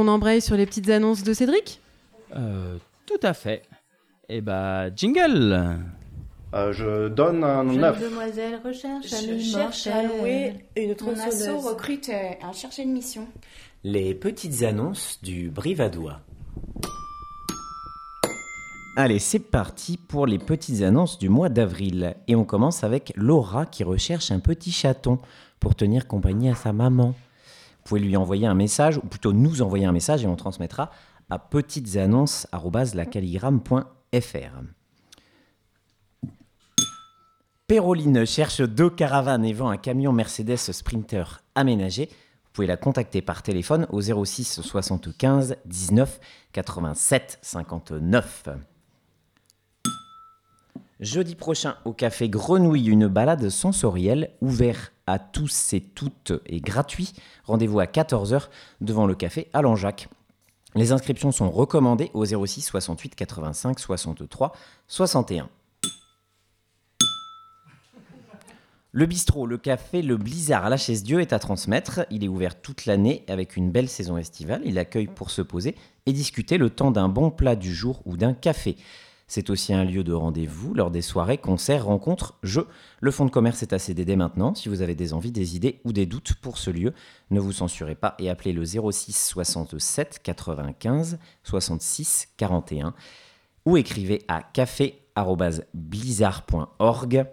On embraye sur les petites annonces de Cédric? Euh, tout à fait. Eh bah, jingle Euh, je donne un Jeune 9. demoiselle recherche Je cherche à louer une tronçonneuse. recrute un chercher une mission. Les petites annonces du Brivadois. Allez, c'est parti pour les petites annonces du mois d'avril. Et on commence avec Laura qui recherche un petit chaton pour tenir compagnie à sa maman. Vous pouvez lui envoyer un message, ou plutôt nous envoyer un message et on transmettra à petitesannonces.lacaligramme.fr. Péroline cherche deux caravanes et vend un camion Mercedes Sprinter aménagé. Vous pouvez la contacter par téléphone au 06 75 19 87 59. Jeudi prochain au café Grenouille, une balade sensorielle ouverte à tous et toutes et gratuit. Rendez-vous à 14h devant le café à Langeac. Les inscriptions sont recommandées au 06 68 85 63 61. Le bistrot, le café, le blizzard à la chaise Dieu est à transmettre. Il est ouvert toute l'année avec une belle saison estivale. Il accueille pour se poser et discuter le temps d'un bon plat du jour ou d'un café. C'est aussi un lieu de rendez-vous lors des soirées, concerts, rencontres, jeux. Le fonds de commerce est à dès maintenant. Si vous avez des envies, des idées ou des doutes pour ce lieu, ne vous censurez pas et appelez le 06 67 95 66 41 ou écrivez à café@blizzard.org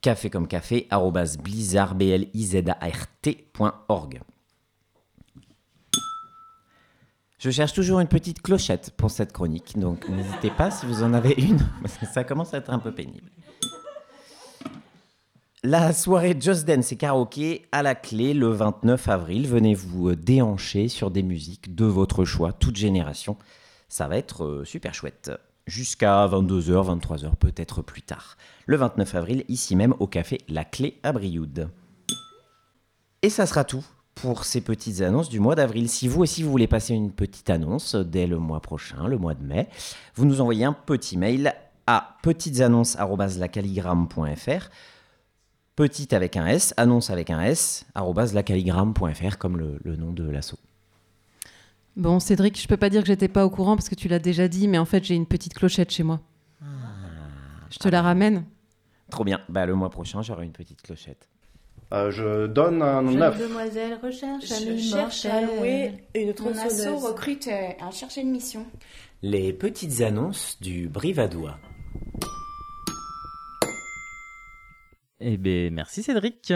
café comme café, blizzard, Je cherche toujours une petite clochette pour cette chronique, donc n'hésitez pas si vous en avez une, parce que ça commence à être un peu pénible. La soirée Just Dance et karaoké à la clé le 29 avril. Venez vous euh, déhancher sur des musiques de votre choix, toute génération. Ça va être euh, super chouette. Jusqu'à 22h, 23h, peut-être plus tard. Le 29 avril, ici même au café La Clé à Brioude. Et ça sera tout pour ces petites annonces du mois d'avril. Si vous aussi vous voulez passer une petite annonce dès le mois prochain, le mois de mai, vous nous envoyez un petit mail à petitesannonces.lacaligramme.fr Petite avec un S, annonce avec un S, arrobase lacaligramme.fr comme le, le nom de l'assaut. Bon, Cédric, je peux pas dire que j'étais pas au courant parce que tu l'as déjà dit, mais en fait, j'ai une petite clochette chez moi. Je te la ramène. Trop bien. Bah, le mois prochain, j'aurai une petite clochette. Euh, je donne un Jeune 9. demoiselle recherche Je cherche à louer une Mon tronçonneuse. asso recrute un chercher une mission. Les petites annonces du Brivadois. Eh ben, merci Cédric.